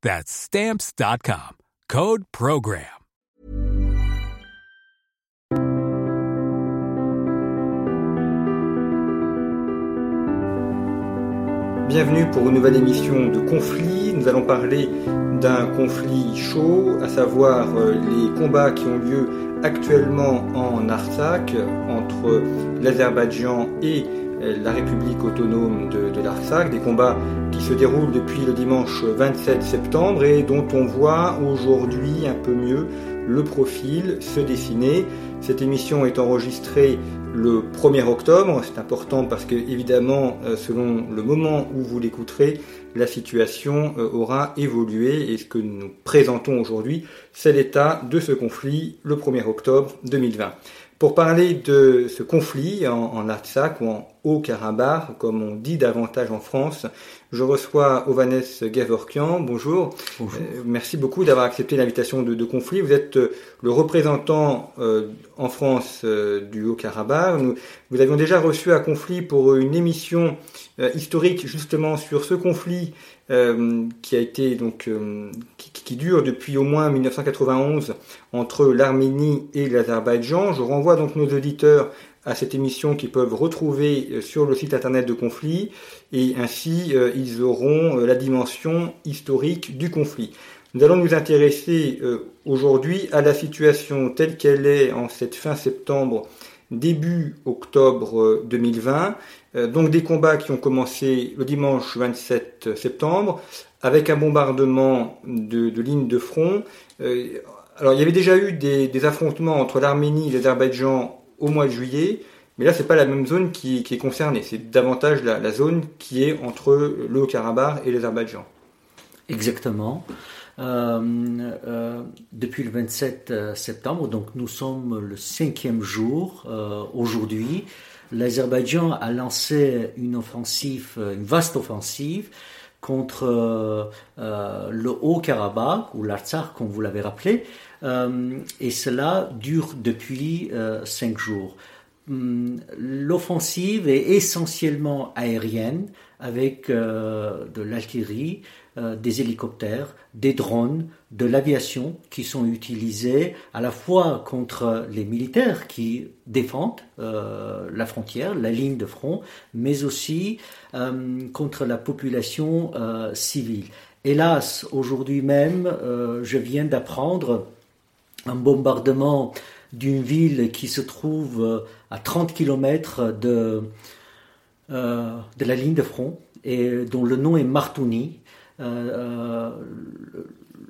That's Stamps.com. Code Program. Bienvenue pour une nouvelle émission de conflit. Nous allons parler d'un conflit chaud, à savoir euh, les combats qui ont lieu actuellement en Artsakh entre l'Azerbaïdjan et la République autonome de, de des combats qui se déroulent depuis le dimanche 27 septembre et dont on voit aujourd'hui un peu mieux le profil se dessiner. Cette émission est enregistrée le 1er octobre. C'est important parce que, évidemment, euh, selon le moment où vous l'écouterez, la situation euh, aura évolué et ce que nous présentons aujourd'hui, c'est l'état de ce conflit le 1er octobre 2020. Pour parler de ce conflit en, en Artsakh ou en Haut-Karabakh, comme on dit davantage en France, je reçois Ovanes Gavorkian. Bonjour. Bonjour. Euh, merci beaucoup d'avoir accepté l'invitation de, de, conflit. Vous êtes euh, le représentant euh, en France euh, du Haut-Karabakh. Nous vous avions déjà reçu à conflit pour une émission historique justement sur ce conflit euh, qui a été donc qui, qui, dure depuis au moins 1991 entre l'Arménie et l'Azerbaïdjan. Je renvoie donc nos auditeurs à cette émission qu'ils peuvent retrouver sur le site internet de conflit et ainsi euh, ils auront euh, la dimension historique du conflit. Nous allons nous intéresser euh, aujourd'hui à la situation telle qu'elle est en cette fin septembre, début octobre 2020. Donc des combats qui ont commencé le dimanche 27 septembre avec un bombardement de, lignes de front. alors il y avait déjà eu des, affrontements entre l'Arménie et l'Azerbaïdjan au mois de juillet. Mais là, c'est pas la même zone qui, qui est concernée. C'est davantage la, la, zone qui est entre le Haut-Karabakh et l'Azerbaïdjan. Exactement. Euh, euh, depuis le 27 septembre, donc nous sommes le cinquième jour euh, aujourd'hui. L'Azerbaïdjan a lancé une offensive, une vaste offensive contre le Haut-Karabakh ou l'Artsakh, comme vous l'avez rappelé, et cela dure depuis cinq jours. L'offensive est essentiellement aérienne avec euh, de l'artillerie, euh, des hélicoptères, des drones, de l'aviation qui sont utilisés à la fois contre les militaires qui défendent euh, la frontière, la ligne de front, mais aussi contre la population civile. Hélas, aujourd'hui même, je viens d'apprendre un bombardement d'une ville qui se trouve à 30 km de, euh, de la ligne de front et dont le nom est Martouni. Euh,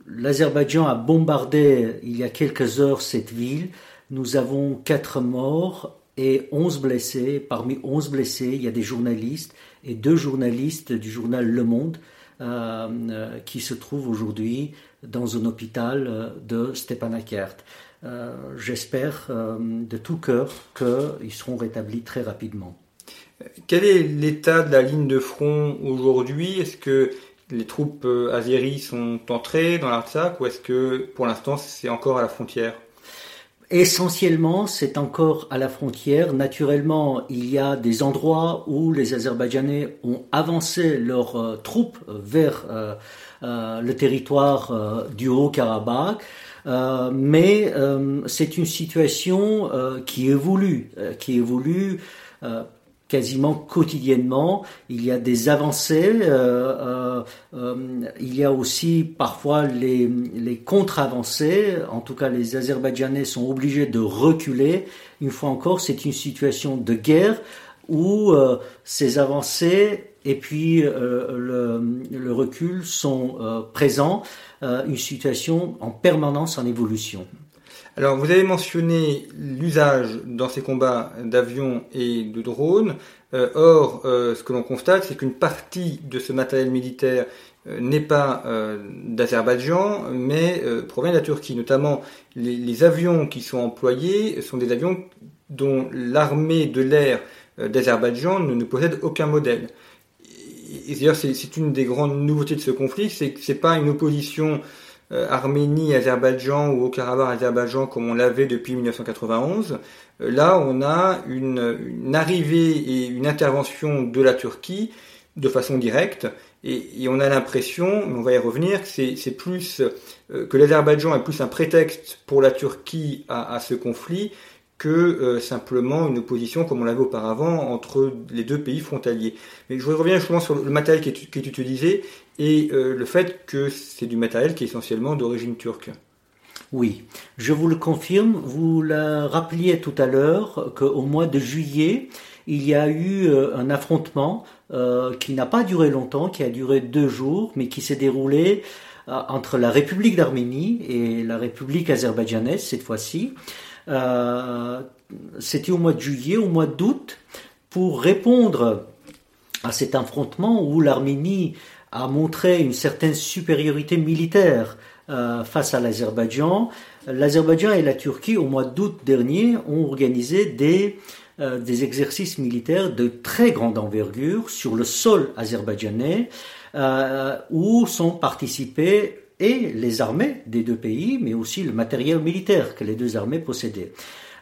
L'Azerbaïdjan a bombardé il y a quelques heures cette ville. Nous avons 4 morts et 11 blessés. Parmi 11 blessés, il y a des journalistes et deux journalistes du journal Le Monde euh, qui se trouvent aujourd'hui dans un hôpital de Stepanakert. Euh, j'espère euh, de tout cœur qu'ils seront rétablis très rapidement. Quel est l'état de la ligne de front aujourd'hui? Est-ce que les troupes euh, azéries sont entrées dans l'Artsakh ou est-ce que pour l'instant c'est encore à la frontière? Essentiellement, c'est encore à la frontière. Naturellement, il y a des endroits où les Azerbaïdjanais ont avancé leurs euh, troupes vers euh, euh, le territoire du Haut-Karabakh. Mais c'est une situation qui évolue, qui évolue quasiment quotidiennement. Il y a des avancées. Euh, il y a aussi parfois les, les contre-avancées. En tout cas, les Azerbaïdjanais sont obligés de reculer. Une fois encore, c'est une situation de guerre où ces avancées et puis le, recul sont présents. une situation en permanence en évolution. Alors, vous avez mentionné l'usage dans ces combats d'avions et de drones. Euh, or, euh, ce que l'on constate, c'est qu'une partie de ce matériel militaire euh, n'est pas d'Azerbaïdjan, mais provient de la Turquie. Notamment, les, avions qui sont employés sont des avions dont l'armée de l'air d'Azerbaïdjan ne, possède aucun modèle. D'ailleurs, c'est une des grandes nouveautés de ce conflit, c'est que c'est pas une opposition euh, Arménie, Azerbaïdjan ou au Karabakh, Azerbaïdjan comme on l'avait depuis 1991. Euh, là, on a une, arrivée et une intervention de la Turquie de façon directe et, on a l'impression, on va y revenir, que c'est plus euh, que l'Azerbaïdjan est plus un prétexte pour la Turquie à ce conflit que euh, simplement une opposition comme on l'avait auparavant entre les deux pays frontaliers. Mais je reviens justement sur le matériel qui est, utilisé et euh, le fait que c'est du matériel qui est essentiellement d'origine turque. Oui, je vous le confirme. Vous le rappeliez tout à l'heure qu'au mois de juillet, il y a eu euh, un affrontement qui n'a pas duré longtemps, qui a duré deux jours, mais qui s'est déroulé entre la République d'Arménie et la République azerbaïdjanaise cette fois-ci. Euh, c'était au mois de juillet, au mois d'août, pour répondre à cet affrontement où l'Arménie a montré une certaine supériorité militaire euh, face à l'Azerbaïdjan. L'Azerbaïdjan et la Turquie, au mois d'août dernier, ont organisé des, euh, des exercices militaires de très grande envergure sur le sol azerbaïdjanais, où sont participés et les armées des deux pays, mais aussi le matériel militaire que les deux armées possédaient.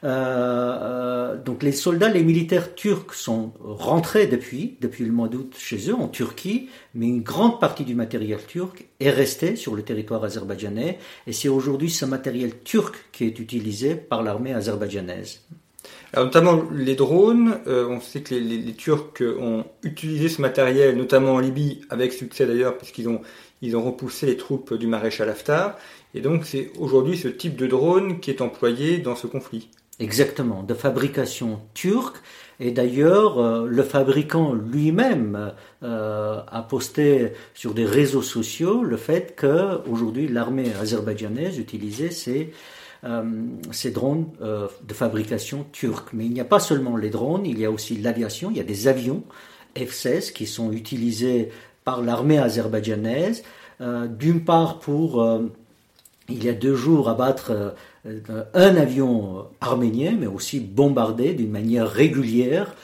Euh, euh, donc les soldats, les militaires turcs sont rentrés depuis, depuis le mois d'août chez eux, en Turquie, mais une grande partie du matériel turc est resté sur le territoire azerbaïdjanais, et c'est aujourd'hui ce matériel turc qui est utilisé par l'armée azerbaïdjanaise. Alors, notamment les drones, euh, on sait que les, les, Turcs ont utilisé ce matériel, notamment en Libye, avec succès d'ailleurs, puisqu'ils ont ils ont repoussé les troupes du maréchal Haftar. Et donc c'est aujourd'hui ce type de drone qui est employé dans ce conflit. Exactement, de fabrication turque. Et d'ailleurs, euh, le fabricant lui-même euh, a posté sur des réseaux sociaux le fait que aujourd'hui l'armée azerbaïdjanaise utilisait ces, euh, ces drones de fabrication turque. Mais il n'y a pas seulement les drones, il y a aussi l'aviation, il y a des avions F-16 qui sont utilisés par l'armée azerbaïdjanaise, euh, d'une part pour, euh, il y a deux jours, abattre euh, un avion arménien, mais aussi bombarder d'une manière régulière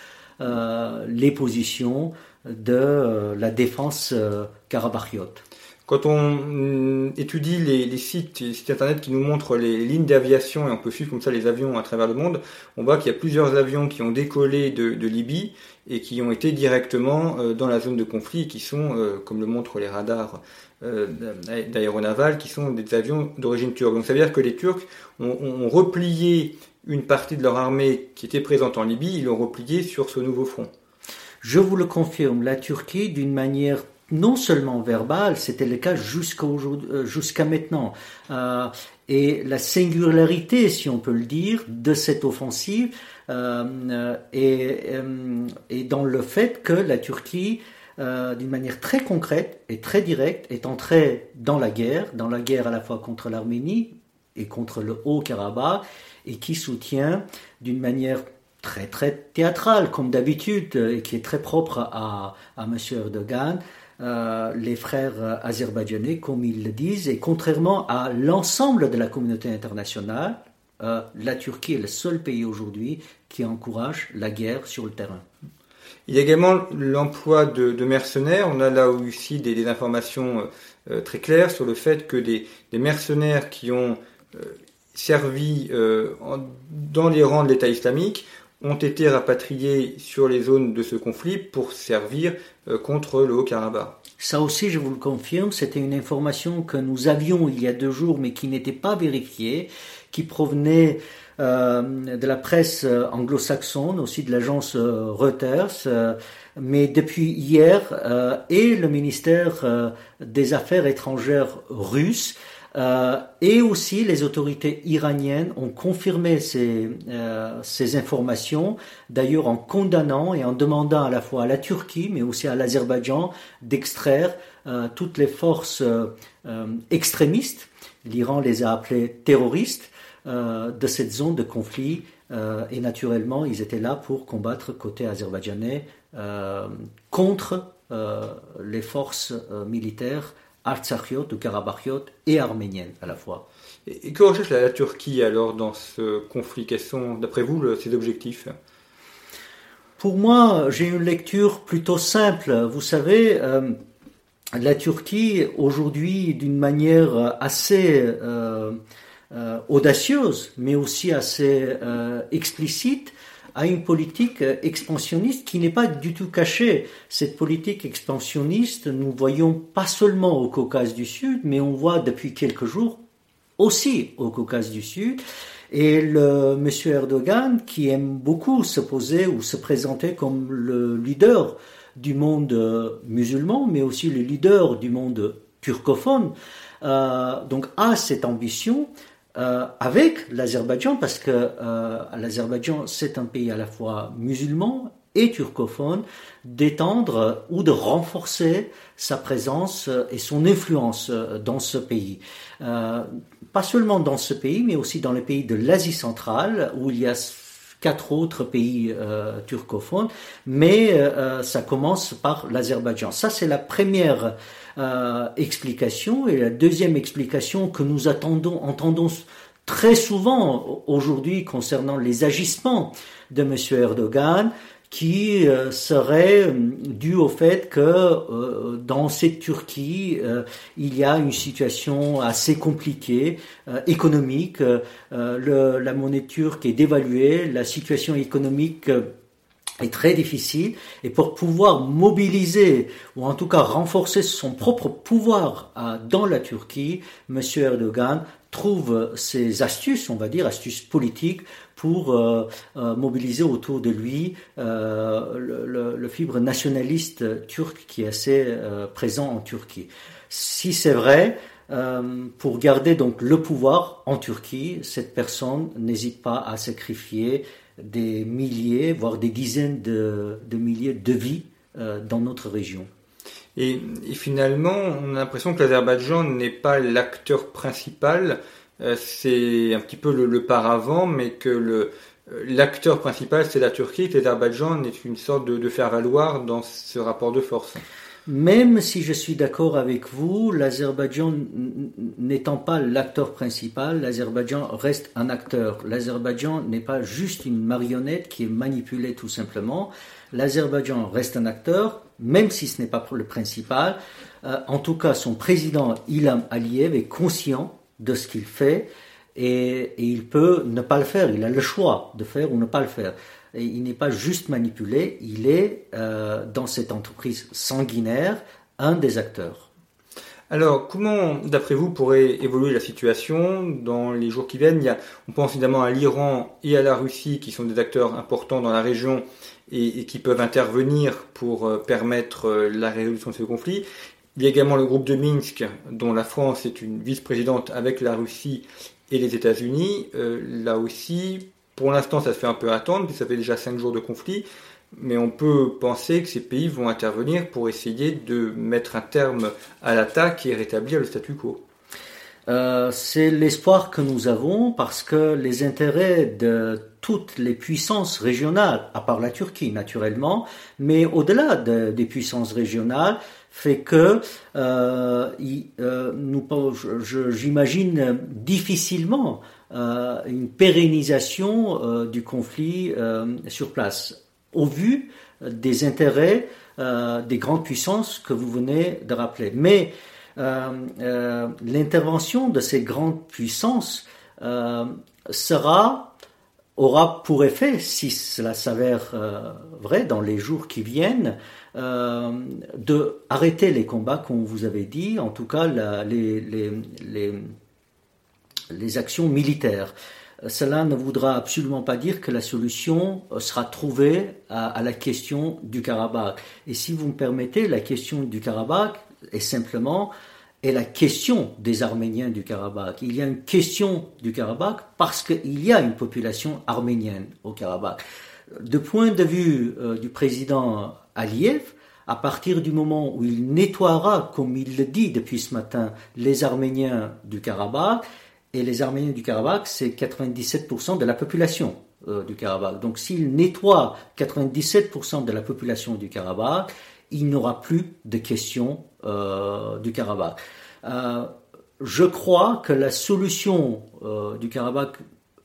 les positions de la défense karabachiote. Quand on mm, étudie les sites internet qui nous montrent les lignes d'aviation et on peut suivre comme ça les avions à travers le monde, on voit qu'il y a plusieurs avions qui ont décollé de Libye et qui ont été directement euh, dans la zone de conflit qui sont, euh, comme le montrent les radars euh, d'aéronaval, qui sont des avions d'origine turque. Donc ça veut dire que les Turcs ont, replié une partie de leur armée qui était présente en Libye, ils l'ont replié sur ce nouveau front. Je vous le confirme, la Turquie, d'une manière non seulement verbale, c'était le cas jusqu'à maintenant. et la singularité, si on peut le dire, de cette offensive, euh, euh, et, dans le fait que la Turquie, euh, d'une manière très concrète et très directe, est entrée dans la guerre, dans la guerre à la fois contre l'Arménie et contre le Haut-Karabakh, et qui soutient d'une manière très très théâtrale, comme d'habitude, et qui est très propre à, à M. Erdogan, euh, les frères azerbaïdjanais, comme ils le disent, et contrairement à l'ensemble de la communauté internationale, euh, la Turquie est le seul pays aujourd'hui qui encourage la guerre sur le terrain. Il y a également l'emploi de, mercenaires. On a là aussi des, informations euh, très claires sur le fait que des, mercenaires qui ont euh, servi dans les rangs de l'État islamique ont été rapatriés sur les zones de ce conflit pour servir contre le Haut-Karabakh. Ça aussi, je vous le confirme, c'était une information que nous avions il y a deux jours, mais qui n'était pas vérifiée qui provenait de la presse anglo-saxonne, aussi de l'agence Reuters, mais depuis hier, et le ministère des Affaires étrangères russe euh, et aussi, les autorités iraniennes ont confirmé ces, euh, ces informations, d'ailleurs en condamnant et en demandant à la fois à la Turquie, mais aussi à l'Azerbaïdjan, d'extraire euh, toutes les forces extrémistes, l'Iran les a appelées terroristes, de cette zone de conflit. et naturellement, ils étaient là pour combattre côté azerbaïdjanais contre les forces militaires artsakhiot ou karabakhiot et arménienne à la fois. Et, que recherche la, Turquie alors dans ce conflit? Quels sont, d'après vous, ses objectifs? Pour moi, j'ai une lecture plutôt simple. Vous savez, euh, la Turquie, aujourd'hui, d'une manière assez euh, euh, audacieuse, mais aussi assez explicite, à une politique expansionniste qui n'est pas du tout cachée. Cette politique expansionniste, nous voyons pas seulement au Caucase du Sud, mais on voit depuis quelques jours aussi au Caucase du Sud. Et le monsieur Erdogan, qui aime beaucoup se poser ou se présenter comme le leader du monde musulman, mais aussi le leader du monde turcophone, euh, donc a cette ambition euh, avec l'Azerbaïdjan, parce que euh, l'Azerbaïdjan, c'est un pays à la fois musulman et turcophone, d'étendre ou de renforcer sa présence et son influence dans ce pays. Euh, pas seulement dans ce pays, mais aussi dans les pays de l'Asie centrale, où il y a quatre autres pays euh, turcophones, mais euh, ça commence par l'Azerbaïdjan. Ça, c'est la première euh, explication. Et la deuxième explication que nous entendons très souvent aujourd'hui concernant les agissements de M. Erdogan, qui euh, serait euh, dû au fait que euh, dans cette Turquie, il y a une situation assez compliquée, économique. La monnaie turque est dévaluée, la situation économique est très difficile et pour pouvoir mobiliser ou en tout cas renforcer son propre pouvoir dans la Turquie, M. Erdogan trouve ses astuces, on va dire, astuces politiques pour euh, euh, mobiliser autour de lui euh, le, fibre nationaliste turc qui est assez présent en Turquie. Si c'est vrai, pour garder donc le pouvoir en Turquie, cette personne n'hésite pas à sacrifier des milliers, voire des dizaines de milliers de vies dans notre région. Et, finalement, on a l'impression que l'Azerbaïdjan n'est pas l'acteur principal, euh, c'est un petit peu le, paravent, mais que euh, l'acteur principal c'est la Turquie, que l'Azerbaïdjan est une sorte de, de faire-valoir dans ce rapport de force. Même si je suis d'accord avec vous, l'Azerbaïdjan n'étant pas l'acteur principal, l'Azerbaïdjan reste un acteur. L'Azerbaïdjan n'est pas juste une marionnette qui est manipulée tout simplement. L'Azerbaïdjan reste un acteur, même si ce n'est pas le principal. Euh, en tout cas, son président Ilham Aliyev est conscient de ce qu'il fait et, il peut ne pas le faire. Il a le choix de faire ou ne pas le faire. Il n'est pas juste manipulé, il est euh, dans cette entreprise sanguinaire un des acteurs. Alors, comment, d'après vous, pourrait évoluer la situation dans les jours qui viennent? On pense évidemment à l'Iran et à la Russie, qui sont des acteurs importants dans la région et, qui peuvent intervenir pour euh, permettre euh, la résolution de ce conflit. Il y a également le groupe de Minsk, dont la France est une vice-présidente avec la Russie et les États-Unis. Euh, là aussi, pour l'instant, ça se fait un peu attendre, puis ça fait déjà cinq jours de conflit. Mais on peut penser que ces pays vont intervenir pour essayer de mettre un terme à l'attaque et rétablir le statu quo. Euh, c'est l'espoir que nous avons parce que les intérêt de toutes les puissances régionales, à part la Turquie naturellement, mais au-delà des puissances régionales, fait que euh, euh nous, j'imagine difficilement euh, une pérennisation du conflit sur place, au vu des intérêts des grandes puissances que vous venez de rappeler. Mais l'intervention de ces grandes puissances sera aura pour effet, si cela s'avère euh, vrai dans les jours qui viennent, euh, de arrêter les combats, comme vous avez dit, en tout cas les, actions militaires. cela ne voudra absolument pas dire que la solution sera trouvée à, la question du Karabakh. Et si vous me permettez, la question du Karabakh est simplement est la question des Arméniens du Karabakh. Il y a une question du Karabakh parce qu'il y a une population arménienne au Karabakh. De point de vue euh, du président Aliyev, à partir du moment où il nettoiera, comme il le dit depuis ce matin, les Arméniens du Karabakh, et les Arméniens du Karabakh, c'est 97% de la population euh, du Karabakh. Donc s'il nettoie 97% de la population du Karabakh, il n'aura plus de questions euh, du Karabakh. Euh, je crois que la solution du Karabakh,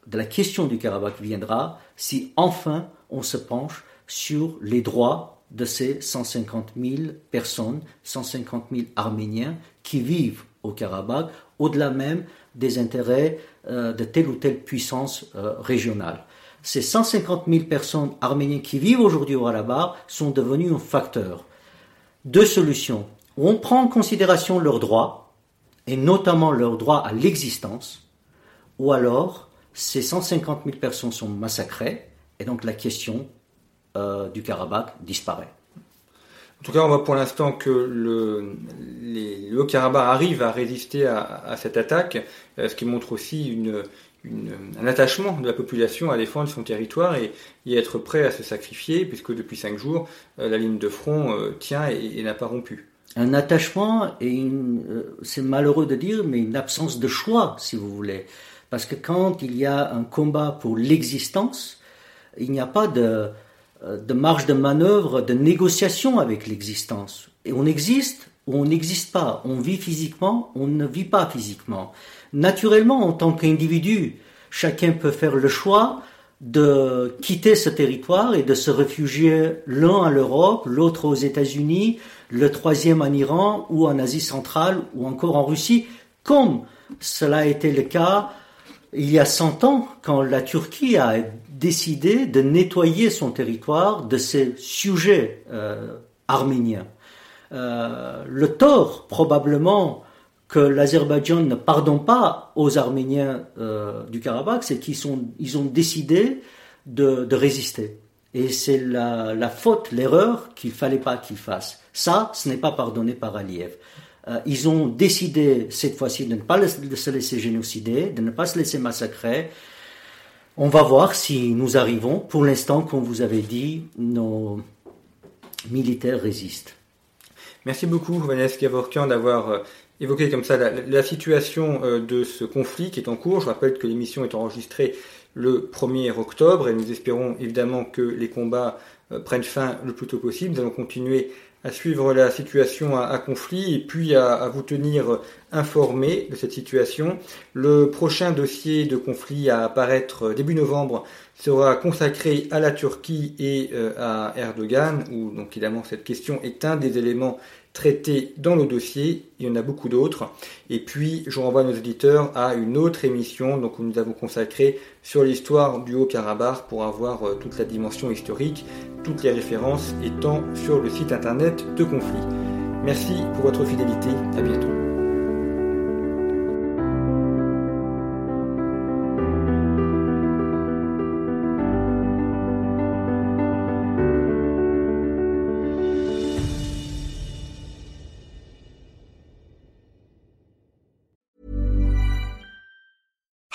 de la question du Karabakh viendra si enfin on se penche sur les droits de ces 150 000 personnes, 150 000 Arméniens qui vivent au Karabakh, au-delà même des intérêts euh, de telle ou telle puissance euh, régionale. Ces 150 000 personnes arméniennes qui vivent aujourd'hui au Karabakh sont devenues un facteur. Deux solutions. On prend en considération leurs droits, et notamment leur droit à l'existence, ou alors ces 150 000 personnes sont massacrées, et donc la question euh, du Karabakh disparaît. En tout cas, on voit pour l'instant que le, Haut-Karabakh arrive à résister à, cette attaque, euh, ce qui montre aussi un attachement de la population à défendre son territoire et, être prêt à se sacrifier, puisque depuis cinq jours, euh, la ligne de front tient et, n'a pas rompu. Un attachement et c'est malheureux de dire, mais une absence de choix, si vous voulez. Parce que quand il y a un combat pour l'existence, il n'y a pas de, euh, de marge de manœuvre, de négociation avec l'existence. Et on existe ou on n'existe pas. On vit physiquement, on ne vit pas physiquement. Naturellement, en tant qu'individu, chacun peut faire le choix de quitter ce territoire et de se réfugier l'un à l'Europe, l'autre aux États-Unis, le troisième en Iran ou en Asie centrale ou encore en Russie, comme cela a été le cas il y a 100 ans quand la Turquie a décidé de nettoyer son territoire de ces sujets euh, arméniens. Euh, le tort, probablement, que l'Azerbaïdjan ne pardonne pas aux Arméniens euh, du Karabakh, c'est qu'ils ils ont décidé de, résister. Et c'est la, faute, l'erreur qu'il fallait pas qu'ils fassent. Ça, ce n'est pas pardonné par Aliyev. ils ont décidé cette fois-ci de ne pas se laisser génocider, de ne pas se laisser massacrer, on va voir si nous arrivons. Pour l'instant, comme vous avez dit, nos militaires résistent. Merci beaucoup, Vanessa Gavorkian, d'avoir évoqué comme ça la, situation euh, de ce conflit qui est en cours. Je rappelle que l'émission est enregistrée le 1er octobre et nous espérons évidemment que les combats euh, prennent fin le plus tôt possible. Nous allons continuer à suivre la situation à, conflit et puis à, vous tenir informé de cette situation. Le prochain dossier de conflit à apparaître début novembre sera consacré à la Turquie et euh, à Erdogan, où donc évidemment cette question est un des éléments traités dans le dossier. Il y en a beaucoup d'autres. Et puis, je renvoie nos auditeurs à une autre émission donc, où nous avons consacré sur l'histoire du Haut-Karabakh pour avoir euh, toute la dimension historique, toutes les références étant sur le site internet de Conflit. Merci pour votre fidélité. À bientôt.